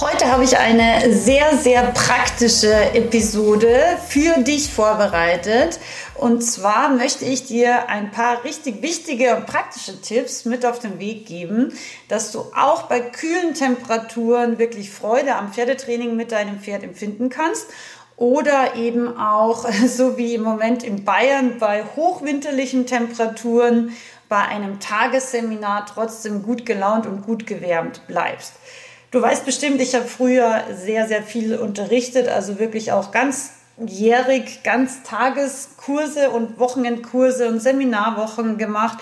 Heute habe ich eine sehr, sehr praktische Episode für dich vorbereitet. Und zwar möchte ich dir ein paar richtig wichtige und praktische Tipps mit auf den Weg geben, dass du auch bei kühlen Temperaturen wirklich Freude am Pferdetraining mit deinem Pferd empfinden kannst oder eben auch, so wie im Moment in Bayern, bei hochwinterlichen Temperaturen bei einem Tagesseminar trotzdem gut gelaunt und gut gewärmt bleibst. Du weißt bestimmt, ich habe früher sehr, sehr viel unterrichtet, also wirklich auch ganzjährig, Ganztageskurse und Wochenendkurse und Seminarwochen gemacht.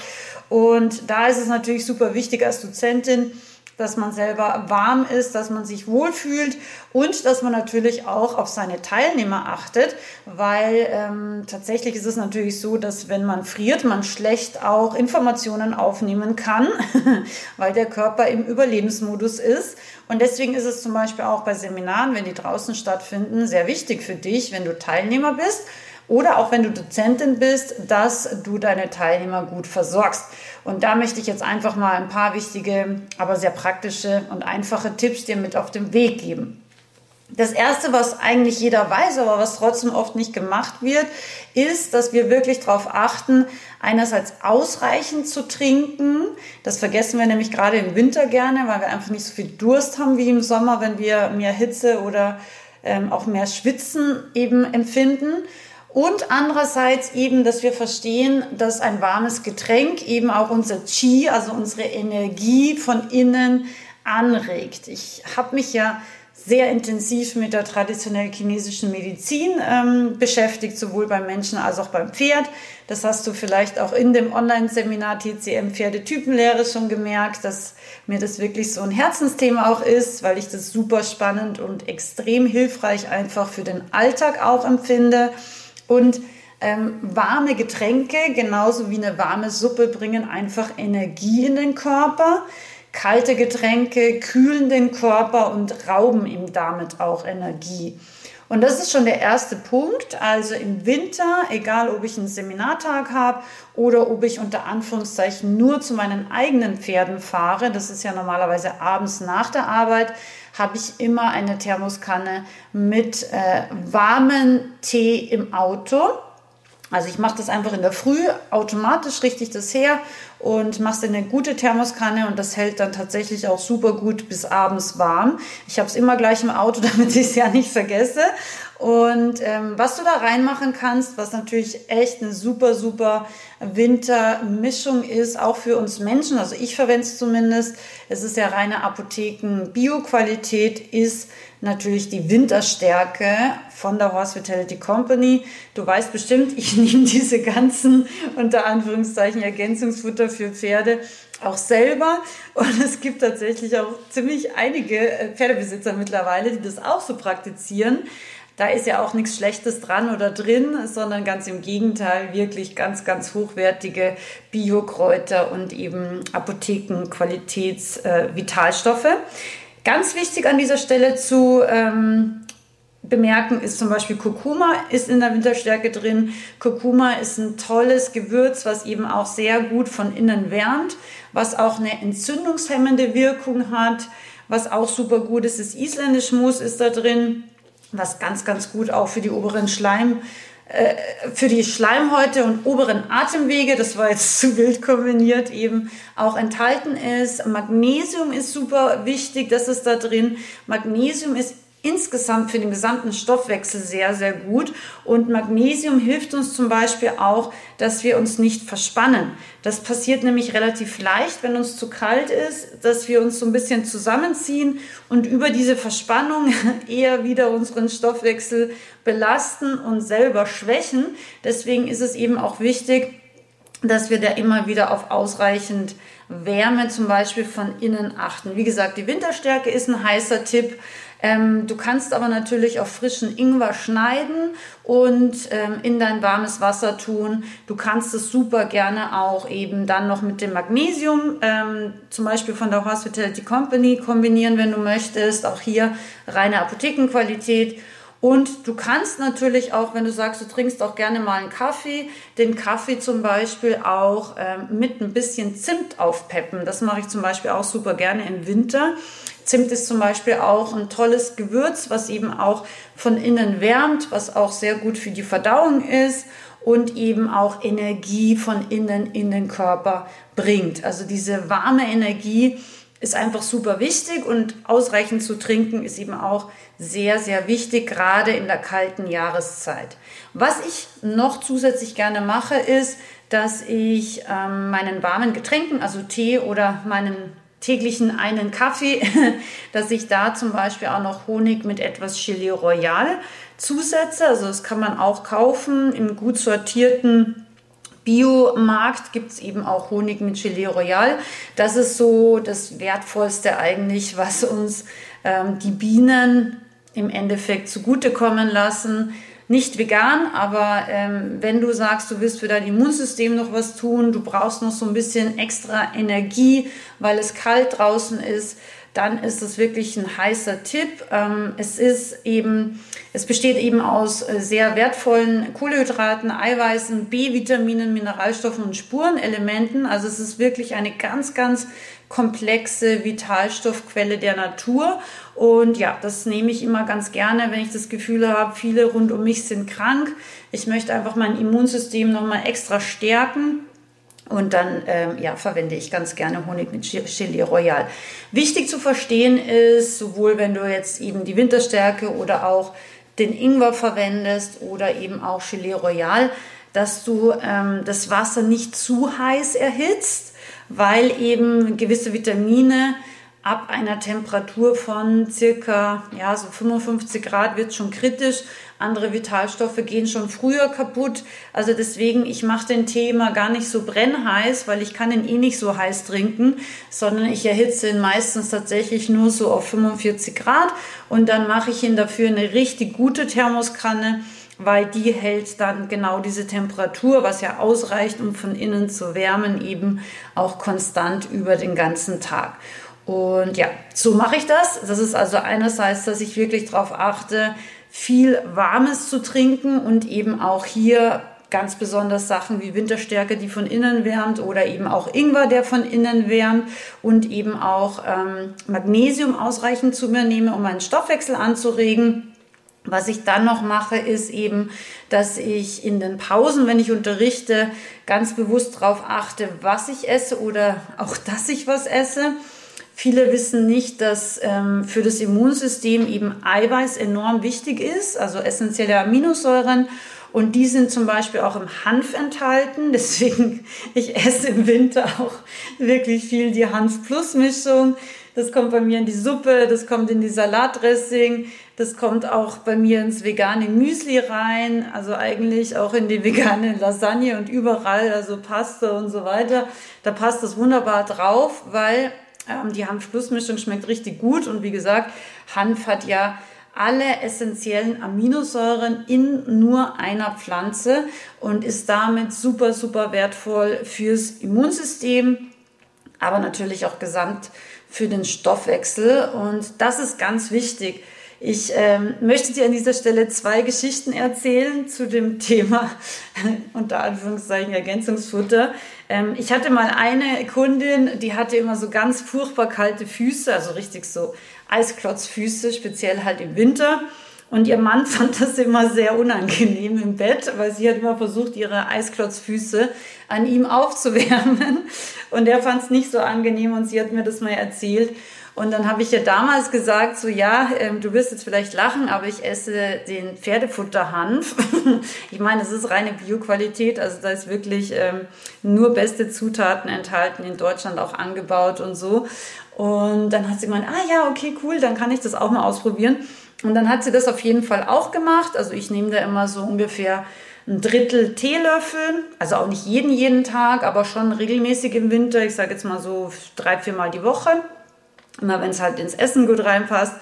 Und da ist es natürlich super wichtig als Dozentin, dass man selber warm ist, dass man sich wohlfühlt und dass man natürlich auch auf seine Teilnehmer achtet, weil ähm, tatsächlich ist es natürlich so, dass wenn man friert, man schlecht auch Informationen aufnehmen kann, weil der Körper im Überlebensmodus ist. Und deswegen ist es zum Beispiel auch bei Seminaren, wenn die draußen stattfinden, sehr wichtig für dich, wenn du Teilnehmer bist oder auch wenn du Dozentin bist, dass du deine Teilnehmer gut versorgst. Und da möchte ich jetzt einfach mal ein paar wichtige, aber sehr praktische und einfache Tipps dir mit auf den Weg geben. Das erste, was eigentlich jeder weiß, aber was trotzdem oft nicht gemacht wird, ist, dass wir wirklich darauf achten, einerseits ausreichend zu trinken. Das vergessen wir nämlich gerade im Winter gerne, weil wir einfach nicht so viel Durst haben wie im Sommer, wenn wir mehr Hitze oder ähm, auch mehr Schwitzen eben empfinden. Und andererseits eben, dass wir verstehen, dass ein warmes Getränk eben auch unser Qi, also unsere Energie von innen anregt. Ich habe mich ja sehr intensiv mit der traditionell chinesischen Medizin ähm, beschäftigt, sowohl beim Menschen als auch beim Pferd. Das hast du vielleicht auch in dem Online-Seminar TCM Pferdetypenlehre schon gemerkt, dass mir das wirklich so ein Herzensthema auch ist, weil ich das super spannend und extrem hilfreich einfach für den Alltag auch empfinde. Und ähm, warme Getränke, genauso wie eine warme Suppe, bringen einfach Energie in den Körper. Kalte Getränke kühlen den Körper und rauben ihm damit auch Energie. Und das ist schon der erste Punkt. Also im Winter, egal ob ich einen Seminartag habe oder ob ich unter Anführungszeichen nur zu meinen eigenen Pferden fahre, das ist ja normalerweise abends nach der Arbeit, habe ich immer eine Thermoskanne mit äh, warmen Tee im Auto. Also ich mache das einfach in der Früh, automatisch richte ich das her und mache es in eine gute Thermoskanne und das hält dann tatsächlich auch super gut bis abends warm. Ich habe es immer gleich im Auto, damit ich es ja nicht vergesse. Und ähm, was du da reinmachen kannst, was natürlich echt eine super, super Wintermischung ist, auch für uns Menschen, also ich verwende es zumindest, es ist ja reine Apotheken, Bio-Qualität ist natürlich die Winterstärke von der Horse Vitality Company. Du weißt bestimmt, ich nehme diese ganzen, unter Anführungszeichen, Ergänzungsfutter für Pferde auch selber. Und es gibt tatsächlich auch ziemlich einige äh, Pferdebesitzer mittlerweile, die das auch so praktizieren. Da ist ja auch nichts Schlechtes dran oder drin, sondern ganz im Gegenteil wirklich ganz, ganz hochwertige Biokräuter und eben Apothekenqualitäts-Vitalstoffe. Äh, ganz wichtig an dieser Stelle zu ähm, bemerken ist zum Beispiel Kurkuma ist in der Winterstärke drin. Kurkuma ist ein tolles Gewürz, was eben auch sehr gut von innen wärmt, was auch eine entzündungshemmende Wirkung hat. Was auch super gut ist, ist isländisch Moos ist da drin was ganz, ganz gut auch für die oberen Schleim, für die Schleimhäute und oberen Atemwege, das war jetzt zu wild kombiniert, eben auch enthalten ist. Magnesium ist super wichtig, das ist da drin. Magnesium ist insgesamt für den gesamten Stoffwechsel sehr, sehr gut. Und Magnesium hilft uns zum Beispiel auch, dass wir uns nicht verspannen. Das passiert nämlich relativ leicht, wenn uns zu kalt ist, dass wir uns so ein bisschen zusammenziehen und über diese Verspannung eher wieder unseren Stoffwechsel belasten und selber schwächen. Deswegen ist es eben auch wichtig, dass wir da immer wieder auf ausreichend Wärme zum Beispiel von innen achten. Wie gesagt, die Winterstärke ist ein heißer Tipp. Ähm, du kannst aber natürlich auch frischen Ingwer schneiden und ähm, in dein warmes Wasser tun. Du kannst es super gerne auch eben dann noch mit dem Magnesium, ähm, zum Beispiel von der Hospitality Company, kombinieren, wenn du möchtest. Auch hier reine Apothekenqualität. Und du kannst natürlich auch, wenn du sagst, du trinkst auch gerne mal einen Kaffee, den Kaffee zum Beispiel auch ähm, mit ein bisschen Zimt aufpeppen. Das mache ich zum Beispiel auch super gerne im Winter. Zimt ist zum Beispiel auch ein tolles Gewürz, was eben auch von innen wärmt, was auch sehr gut für die Verdauung ist und eben auch Energie von innen in den Körper bringt. Also diese warme Energie ist einfach super wichtig und ausreichend zu trinken ist eben auch sehr, sehr wichtig, gerade in der kalten Jahreszeit. Was ich noch zusätzlich gerne mache, ist, dass ich ähm, meinen warmen Getränken, also Tee oder meinen täglichen einen Kaffee, dass ich da zum Beispiel auch noch Honig mit etwas Chili Royal zusetze. Also das kann man auch kaufen im gut sortierten Biomarkt gibt es eben auch Honig mit Gelee Royal. Das ist so das Wertvollste eigentlich, was uns ähm, die Bienen im Endeffekt zugutekommen lassen. Nicht vegan, aber ähm, wenn du sagst, du willst für dein Immunsystem noch was tun, du brauchst noch so ein bisschen extra Energie, weil es kalt draußen ist, dann ist es wirklich ein heißer Tipp. Ähm, es ist eben, es besteht eben aus äh, sehr wertvollen Kohlenhydraten, Eiweißen, B-Vitaminen, Mineralstoffen und Spurenelementen. Also es ist wirklich eine ganz, ganz komplexe Vitalstoffquelle der Natur. Und ja, das nehme ich immer ganz gerne, wenn ich das Gefühl habe, viele rund um mich sind krank. Ich möchte einfach mein Immunsystem nochmal extra stärken und dann ähm, ja, verwende ich ganz gerne Honig mit Chili Royal. Wichtig zu verstehen ist, sowohl wenn du jetzt eben die Winterstärke oder auch den Ingwer verwendest oder eben auch Chili Royal, dass du ähm, das Wasser nicht zu heiß erhitzt, weil eben gewisse Vitamine ab einer Temperatur von circa ja, so 55 Grad wird schon kritisch. Andere Vitalstoffe gehen schon früher kaputt. Also deswegen, ich mache den Tee immer gar nicht so brennheiß, weil ich kann ihn eh nicht so heiß trinken, sondern ich erhitze ihn meistens tatsächlich nur so auf 45 Grad und dann mache ich ihn dafür eine richtig gute Thermoskanne weil die hält dann genau diese Temperatur, was ja ausreicht, um von innen zu wärmen, eben auch konstant über den ganzen Tag. Und ja, so mache ich das. Das ist also einerseits, dass ich wirklich darauf achte, viel Warmes zu trinken und eben auch hier ganz besonders Sachen wie Winterstärke, die von innen wärmt oder eben auch Ingwer, der von innen wärmt und eben auch ähm, Magnesium ausreichend zu mir nehme, um meinen Stoffwechsel anzuregen. Was ich dann noch mache, ist eben, dass ich in den Pausen, wenn ich unterrichte, ganz bewusst darauf achte, was ich esse oder auch, dass ich was esse Viele wissen nicht, dass ähm, für das Immunsystem eben Eiweiß enorm wichtig ist, also essentielle Aminosäuren. Und die sind zum Beispiel auch im Hanf enthalten. Deswegen, ich esse im Winter auch wirklich viel die Hanf-Plus-Mischung. Das kommt bei mir in die Suppe, das kommt in die Salatdressing, das kommt auch bei mir ins vegane Müsli rein, also eigentlich auch in die vegane Lasagne und überall, also Paste und so weiter. Da passt das wunderbar drauf, weil ähm, die Hanf-Plus-Mischung schmeckt richtig gut und wie gesagt, Hanf hat ja alle essentiellen Aminosäuren in nur einer Pflanze und ist damit super, super wertvoll fürs Immunsystem, aber natürlich auch gesamt für den Stoffwechsel. Und das ist ganz wichtig. Ich ähm, möchte dir an dieser Stelle zwei Geschichten erzählen zu dem Thema unter Anführungszeichen Ergänzungsfutter. Ähm, ich hatte mal eine Kundin, die hatte immer so ganz furchtbar kalte Füße, also richtig so Eisklotzfüße, speziell halt im Winter. Und ihr Mann fand das immer sehr unangenehm im Bett, weil sie hat immer versucht, ihre Eisklotzfüße an ihm aufzuwärmen. Und er fand es nicht so angenehm und sie hat mir das mal erzählt. Und dann habe ich ja damals gesagt, so ja, ähm, du wirst jetzt vielleicht lachen, aber ich esse den Pferdefutterhanf. ich meine, es ist reine Bioqualität, also da ist wirklich ähm, nur beste Zutaten enthalten, in Deutschland auch angebaut und so. Und dann hat sie gemeint, ah ja, okay, cool, dann kann ich das auch mal ausprobieren. Und dann hat sie das auf jeden Fall auch gemacht. Also ich nehme da immer so ungefähr ein Drittel Teelöffel, also auch nicht jeden, jeden Tag, aber schon regelmäßig im Winter. Ich sage jetzt mal so drei, viermal die Woche. Immer wenn es halt ins Essen gut reinpasst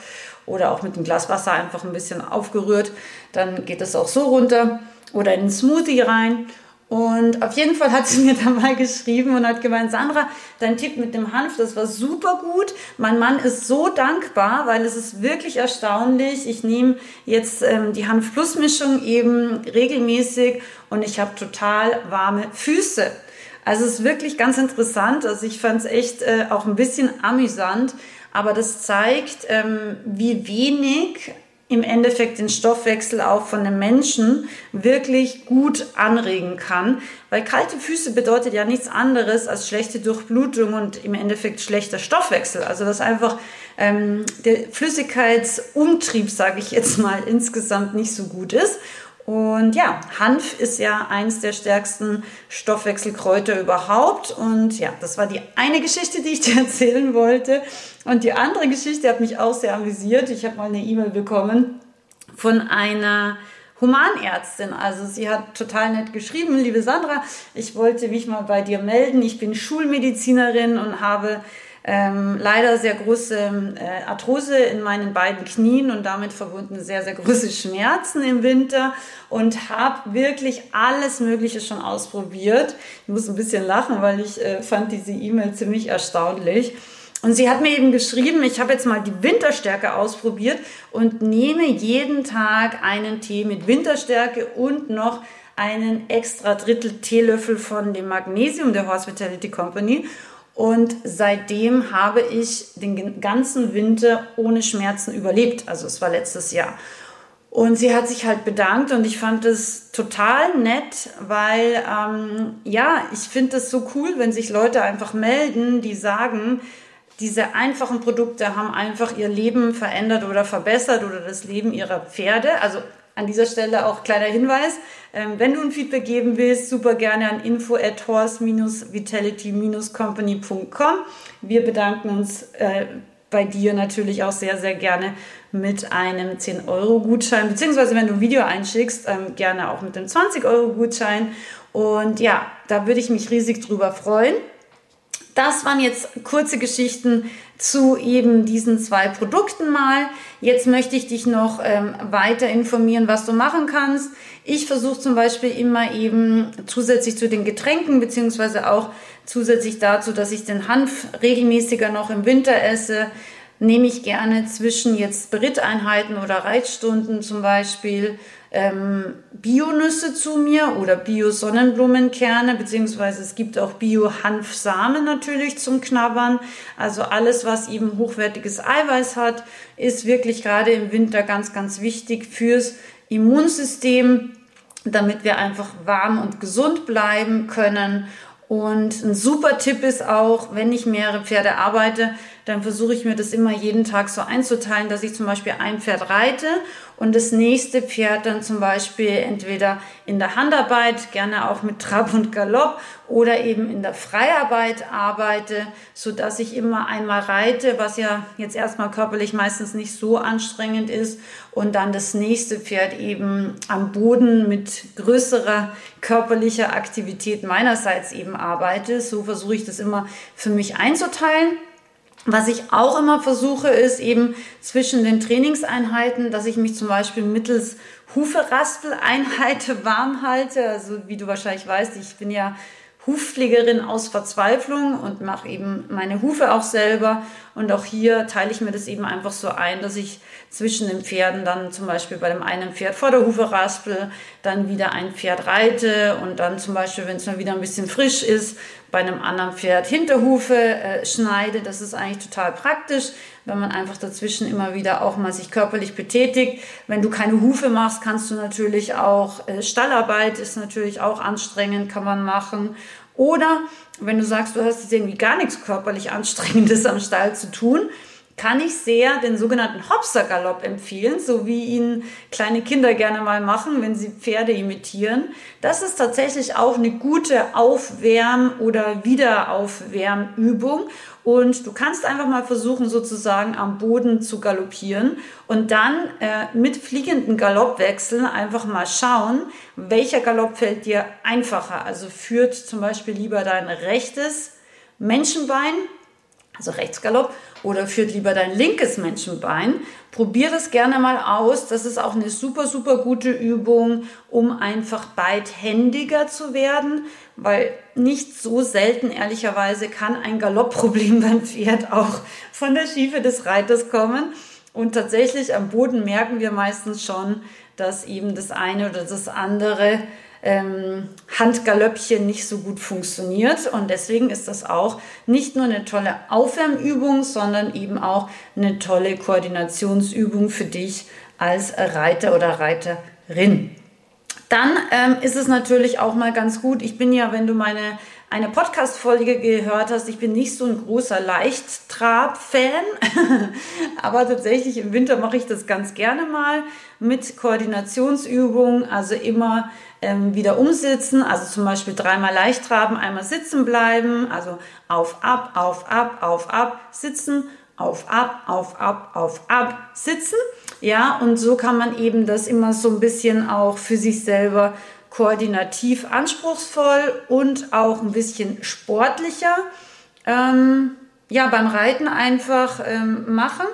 oder auch mit einem Glas Wasser einfach ein bisschen aufgerührt, dann geht das auch so runter oder in einen Smoothie rein. Und auf jeden Fall hat sie mir da mal geschrieben und hat gemeint, Sandra, dein Tipp mit dem Hanf, das war super gut. Mein Mann ist so dankbar, weil es ist wirklich erstaunlich. Ich nehme jetzt ähm, die Hanf Plus Mischung eben regelmäßig und ich habe total warme Füße. Also es ist wirklich ganz interessant. Also ich fand es echt äh, auch ein bisschen amüsant, aber das zeigt, ähm, wie wenig im Endeffekt den Stoffwechsel auch von den Menschen wirklich gut anregen kann. Weil kalte Füße bedeutet ja nichts anderes als schlechte Durchblutung und im Endeffekt schlechter Stoffwechsel. Also dass einfach ähm, der Flüssigkeitsumtrieb, sage ich jetzt mal, insgesamt nicht so gut ist. Und ja, Hanf ist ja eins der stärksten Stoffwechselkräuter überhaupt. Und ja, das war die eine Geschichte, die ich dir erzählen wollte. Und die andere Geschichte hat mich auch sehr amüsiert. Ich habe mal eine E-Mail bekommen von einer Humanärztin. Also sie hat total nett geschrieben, liebe Sandra, ich wollte mich mal bei dir melden. Ich bin Schulmedizinerin und habe ähm, leider sehr große äh, Arthrose in meinen beiden Knien und damit verbunden sehr, sehr große Schmerzen im Winter und habe wirklich alles Mögliche schon ausprobiert. Ich muss ein bisschen lachen, weil ich äh, fand diese E-Mail ziemlich erstaunlich. Und sie hat mir eben geschrieben, ich habe jetzt mal die Winterstärke ausprobiert und nehme jeden Tag einen Tee mit Winterstärke und noch einen extra Drittel Teelöffel von dem Magnesium der Hospitality Company. Und seitdem habe ich den ganzen Winter ohne Schmerzen überlebt. Also es war letztes Jahr. Und sie hat sich halt bedankt und ich fand es total nett, weil ähm, ja, ich finde es so cool, wenn sich Leute einfach melden, die sagen, diese einfachen Produkte haben einfach ihr Leben verändert oder verbessert oder das Leben ihrer Pferde. Also an dieser Stelle auch kleiner Hinweis, ähm, wenn du ein Feedback geben willst, super gerne an info at horse-vitality-company.com. Wir bedanken uns äh, bei dir natürlich auch sehr, sehr gerne mit einem 10-Euro-Gutschein, beziehungsweise wenn du ein Video einschickst, ähm, gerne auch mit einem 20-Euro-Gutschein. Und ja, da würde ich mich riesig drüber freuen. Das waren jetzt kurze Geschichten zu eben diesen zwei Produkten mal. Jetzt möchte ich dich noch ähm, weiter informieren, was du machen kannst. Ich versuche zum Beispiel immer eben zusätzlich zu den Getränken, beziehungsweise auch zusätzlich dazu, dass ich den Hanf regelmäßiger noch im Winter esse, nehme ich gerne zwischen jetzt Spiriteinheiten oder Reitstunden zum Beispiel ähm, Bio-Nüsse zu mir oder Bio-Sonnenblumenkerne, beziehungsweise es gibt auch Bio-Hanfsamen natürlich zum Knabbern. Also alles, was eben hochwertiges Eiweiß hat, ist wirklich gerade im Winter ganz, ganz wichtig fürs Immunsystem, damit wir einfach warm und gesund bleiben können und ein super Tipp ist auch, wenn ich mehrere Pferde arbeite, dann versuche ich mir das immer jeden Tag so einzuteilen, dass ich zum Beispiel ein Pferd reite und das nächste Pferd dann zum Beispiel entweder in der Handarbeit, gerne auch mit Trab und Galopp oder eben in der Freiarbeit arbeite, so dass ich immer einmal reite, was ja jetzt erstmal körperlich meistens nicht so anstrengend ist und dann das nächste Pferd eben am Boden mit größerer körperlicher Aktivität meinerseits eben arbeite. So versuche ich das immer für mich einzuteilen. Was ich auch immer versuche, ist eben zwischen den Trainingseinheiten, dass ich mich zum Beispiel mittels Huferaspeleinheit warm halte. Also wie du wahrscheinlich weißt, ich bin ja Hufpflegerin aus Verzweiflung und mache eben meine Hufe auch selber. Und auch hier teile ich mir das eben einfach so ein, dass ich zwischen den Pferden dann zum Beispiel bei dem einen Pferd vor der Hufe raspel, dann wieder ein Pferd reite und dann zum Beispiel, wenn es mal wieder ein bisschen frisch ist, bei einem anderen Pferd Hinterhufe äh, schneide. Das ist eigentlich total praktisch, wenn man einfach dazwischen immer wieder auch mal sich körperlich betätigt. Wenn du keine Hufe machst, kannst du natürlich auch äh, Stallarbeit ist natürlich auch anstrengend, kann man machen. Oder wenn du sagst, du hast jetzt irgendwie gar nichts körperlich Anstrengendes am Stall zu tun, kann ich sehr den sogenannten Hopsergalopp empfehlen, so wie ihn kleine Kinder gerne mal machen, wenn sie Pferde imitieren. Das ist tatsächlich auch eine gute Aufwärm- oder Wiederaufwärmübung. Und du kannst einfach mal versuchen, sozusagen am Boden zu galoppieren und dann äh, mit fliegenden Galoppwechseln einfach mal schauen, welcher Galopp fällt dir einfacher. Also führt zum Beispiel lieber dein rechtes Menschenbein, also Rechtsgalopp, oder führt lieber dein linkes Menschenbein. Probier das gerne mal aus. Das ist auch eine super, super gute Übung, um einfach beidhändiger zu werden, weil nicht so selten, ehrlicherweise, kann ein Galoppproblem beim Pferd auch von der Schiefe des Reiters kommen. Und tatsächlich am Boden merken wir meistens schon, dass eben das eine oder das andere ähm, Handgalöppchen nicht so gut funktioniert. Und deswegen ist das auch nicht nur eine tolle Aufwärmübung, sondern eben auch eine tolle Koordinationsübung für dich als Reiter oder Reiterin. Dann ähm, ist es natürlich auch mal ganz gut. Ich bin ja, wenn du meine eine Podcast-Folge gehört hast, ich bin nicht so ein großer Leichttrab-Fan, aber tatsächlich im Winter mache ich das ganz gerne mal mit Koordinationsübungen, also immer ähm, wieder umsitzen, also zum Beispiel dreimal leicht traben, einmal sitzen bleiben, also auf, ab, auf, ab, auf, ab, sitzen, auf, ab, auf, ab, auf, ab, sitzen. Ja, und so kann man eben das immer so ein bisschen auch für sich selber koordinativ anspruchsvoll und auch ein bisschen sportlicher ähm, ja, beim Reiten einfach ähm, machen.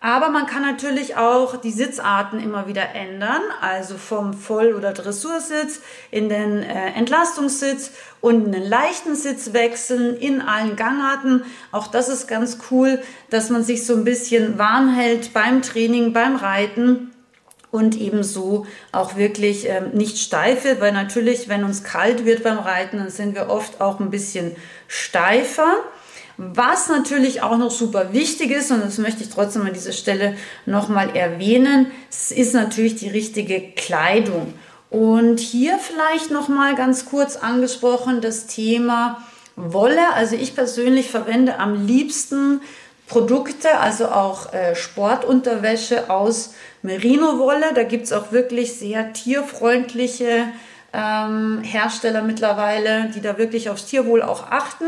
Aber man kann natürlich auch die Sitzarten immer wieder ändern, also vom Voll- oder Dressursitz in den äh, Entlastungssitz und in den leichten Sitz wechseln in allen Gangarten. Auch das ist ganz cool, dass man sich so ein bisschen warm hält beim Training, beim Reiten und ebenso auch wirklich ähm, nicht steif wird, weil natürlich, wenn uns kalt wird beim Reiten, dann sind wir oft auch ein bisschen steifer. Was natürlich auch noch super wichtig ist, und das möchte ich trotzdem an dieser Stelle nochmal erwähnen, ist natürlich die richtige Kleidung. Und hier vielleicht nochmal ganz kurz angesprochen das Thema Wolle. Also ich persönlich verwende am liebsten Produkte, also auch äh, Sportunterwäsche aus Merino-Wolle. Da gibt es auch wirklich sehr tierfreundliche ähm, Hersteller mittlerweile, die da wirklich aufs Tierwohl auch achten.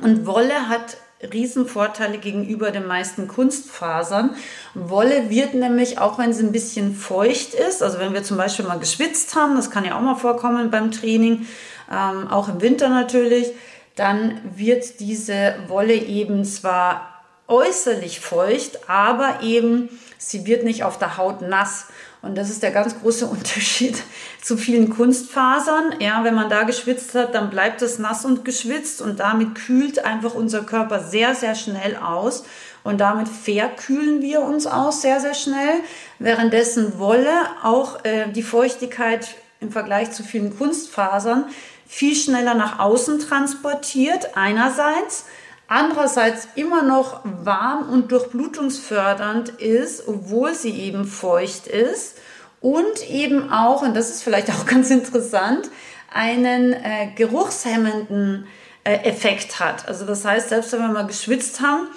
Und Wolle hat Riesenvorteile gegenüber den meisten Kunstfasern. Wolle wird nämlich, auch wenn sie ein bisschen feucht ist, also wenn wir zum Beispiel mal geschwitzt haben, das kann ja auch mal vorkommen beim Training, ähm, auch im Winter natürlich, dann wird diese Wolle eben zwar äußerlich feucht, aber eben sie wird nicht auf der Haut nass. Und das ist der ganz große Unterschied zu vielen Kunstfasern. Ja, wenn man da geschwitzt hat, dann bleibt es nass und geschwitzt und damit kühlt einfach unser Körper sehr, sehr schnell aus. Und damit verkühlen wir uns aus sehr, sehr schnell. Währenddessen Wolle auch äh, die Feuchtigkeit im Vergleich zu vielen Kunstfasern viel schneller nach außen transportiert, einerseits andererseits immer noch warm und durchblutungsfördernd ist, obwohl sie eben feucht ist und eben auch, und das ist vielleicht auch ganz interessant, einen äh, geruchshemmenden äh, Effekt hat. Also das heißt, selbst wenn wir mal geschwitzt haben,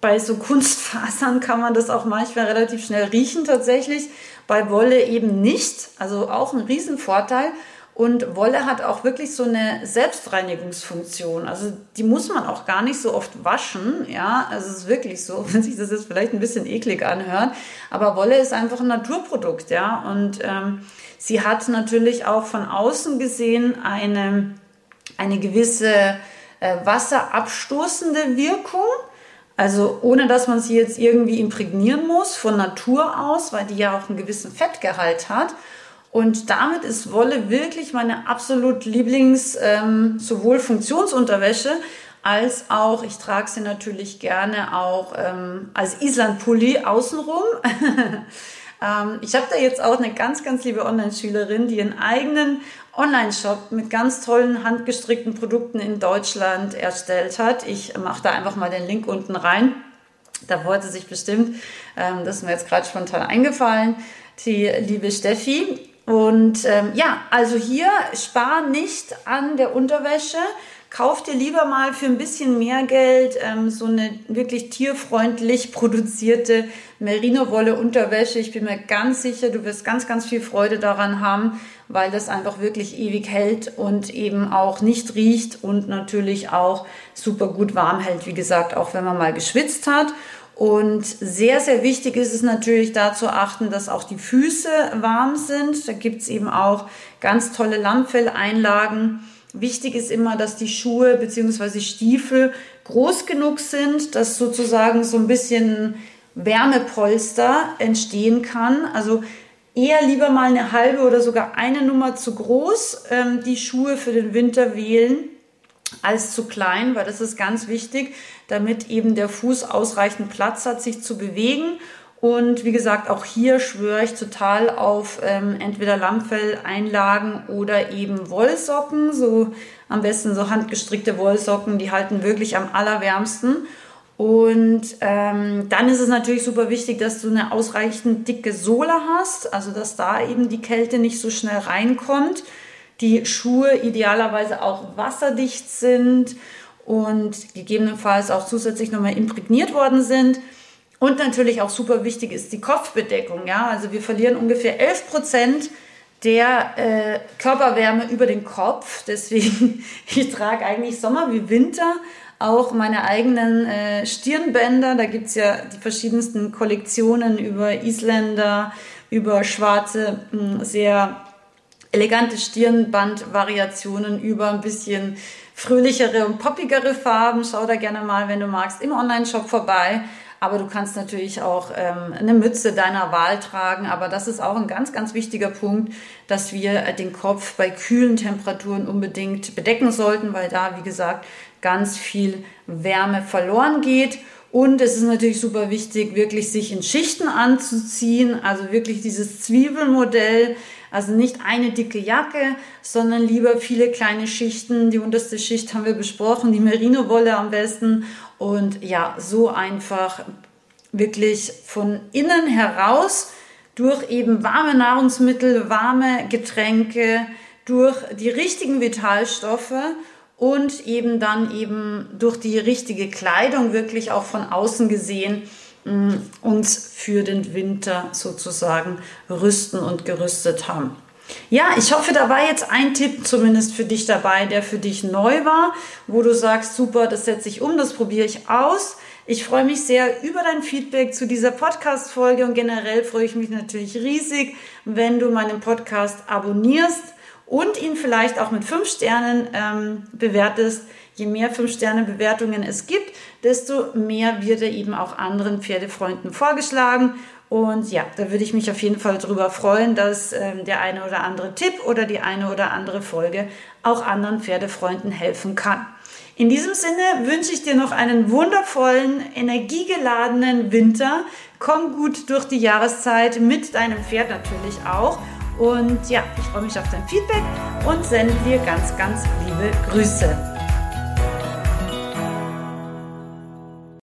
bei so Kunstfasern kann man das auch manchmal relativ schnell riechen tatsächlich, bei Wolle eben nicht. Also auch ein Riesenvorteil. Und Wolle hat auch wirklich so eine Selbstreinigungsfunktion. Also die muss man auch gar nicht so oft waschen. Ja, also es ist wirklich so, wenn sich das jetzt vielleicht ein bisschen eklig anhört. Aber Wolle ist einfach ein Naturprodukt. Ja, und ähm, sie hat natürlich auch von außen gesehen eine, eine gewisse äh, wasserabstoßende Wirkung. Also ohne dass man sie jetzt irgendwie imprägnieren muss von Natur aus, weil die ja auch einen gewissen Fettgehalt hat. Und damit ist Wolle wirklich meine absolut Lieblings, ähm, sowohl Funktionsunterwäsche als auch, ich trage sie natürlich gerne auch ähm, als Islandpulli außenrum. ähm, ich habe da jetzt auch eine ganz, ganz liebe Online-Schülerin, die einen eigenen Online-Shop mit ganz tollen handgestrickten Produkten in Deutschland erstellt hat. Ich mache da einfach mal den Link unten rein. Da wollte sich bestimmt, ähm, das ist mir jetzt gerade spontan eingefallen, die liebe Steffi. Und ähm, ja, also hier spar nicht an der Unterwäsche. kauf dir lieber mal für ein bisschen mehr Geld ähm, so eine wirklich tierfreundlich produzierte Merino-Wolle-Unterwäsche. Ich bin mir ganz sicher, du wirst ganz, ganz viel Freude daran haben, weil das einfach wirklich ewig hält und eben auch nicht riecht und natürlich auch super gut warm hält, wie gesagt, auch wenn man mal geschwitzt hat. Und sehr, sehr wichtig ist es natürlich da zu achten, dass auch die Füße warm sind. Da gibt's eben auch ganz tolle Lammfelleinlagen. Wichtig ist immer, dass die Schuhe bzw. Stiefel groß genug sind, dass sozusagen so ein bisschen Wärmepolster entstehen kann. Also eher lieber mal eine halbe oder sogar eine Nummer zu groß ähm, die Schuhe für den Winter wählen als zu klein, weil das ist ganz wichtig, damit eben der Fuß ausreichend Platz hat, sich zu bewegen. Und wie gesagt, auch hier schwöre ich total auf ähm, entweder Lammfelleinlagen oder eben Wollsocken, so am besten so handgestrickte Wollsocken, die halten wirklich am allerwärmsten. Und ähm, dann ist es natürlich super wichtig, dass du eine ausreichend dicke Sohle hast, also dass da eben die Kälte nicht so schnell reinkommt die Schuhe idealerweise auch wasserdicht sind und gegebenenfalls auch zusätzlich nochmal imprägniert worden sind. Und natürlich auch super wichtig ist die Kopfbedeckung. Ja? Also wir verlieren ungefähr 11 Prozent der äh, Körperwärme über den Kopf. Deswegen, ich trage eigentlich Sommer wie Winter auch meine eigenen äh, Stirnbänder. Da gibt's ja die verschiedensten Kollektionen über Isländer, über schwarze, mh, sehr elegante Stirnbandvariationen über ein bisschen fröhlichere und poppigere Farben. Schau da gerne mal, wenn du magst, im Online-Shop vorbei. Aber du kannst natürlich auch ähm, eine Mütze deiner Wahl tragen. Aber das ist auch ein ganz, ganz wichtiger Punkt, dass wir den Kopf bei kühlen Temperaturen unbedingt bedecken sollten, weil da, wie gesagt, ganz viel Wärme verloren geht. Und es ist natürlich super wichtig, wirklich sich in Schichten anzuziehen, also wirklich dieses Zwiebelmodell, also nicht eine dicke Jacke, sondern lieber viele kleine Schichten. Die unterste Schicht haben wir besprochen, die Merino-Wolle am besten. Und ja, so einfach wirklich von innen heraus durch eben warme Nahrungsmittel, warme Getränke, durch die richtigen Vitalstoffe und eben dann eben durch die richtige Kleidung wirklich auch von außen gesehen uns für den Winter sozusagen rüsten und gerüstet haben. Ja, ich hoffe, da war jetzt ein Tipp zumindest für dich dabei, der für dich neu war, wo du sagst, super, das setze ich um, das probiere ich aus. Ich freue mich sehr über dein Feedback zu dieser Podcast-Folge und generell freue ich mich natürlich riesig, wenn du meinen Podcast abonnierst und ihn vielleicht auch mit fünf Sternen ähm, bewertest. Je mehr fünf Sterne Bewertungen es gibt, desto mehr wird er eben auch anderen Pferdefreunden vorgeschlagen. Und ja, da würde ich mich auf jeden Fall darüber freuen, dass ähm, der eine oder andere Tipp oder die eine oder andere Folge auch anderen Pferdefreunden helfen kann. In diesem Sinne wünsche ich dir noch einen wundervollen, energiegeladenen Winter. Komm gut durch die Jahreszeit mit deinem Pferd natürlich auch. Und ja, ich freue mich auf dein Feedback und sende dir ganz, ganz liebe Grüße.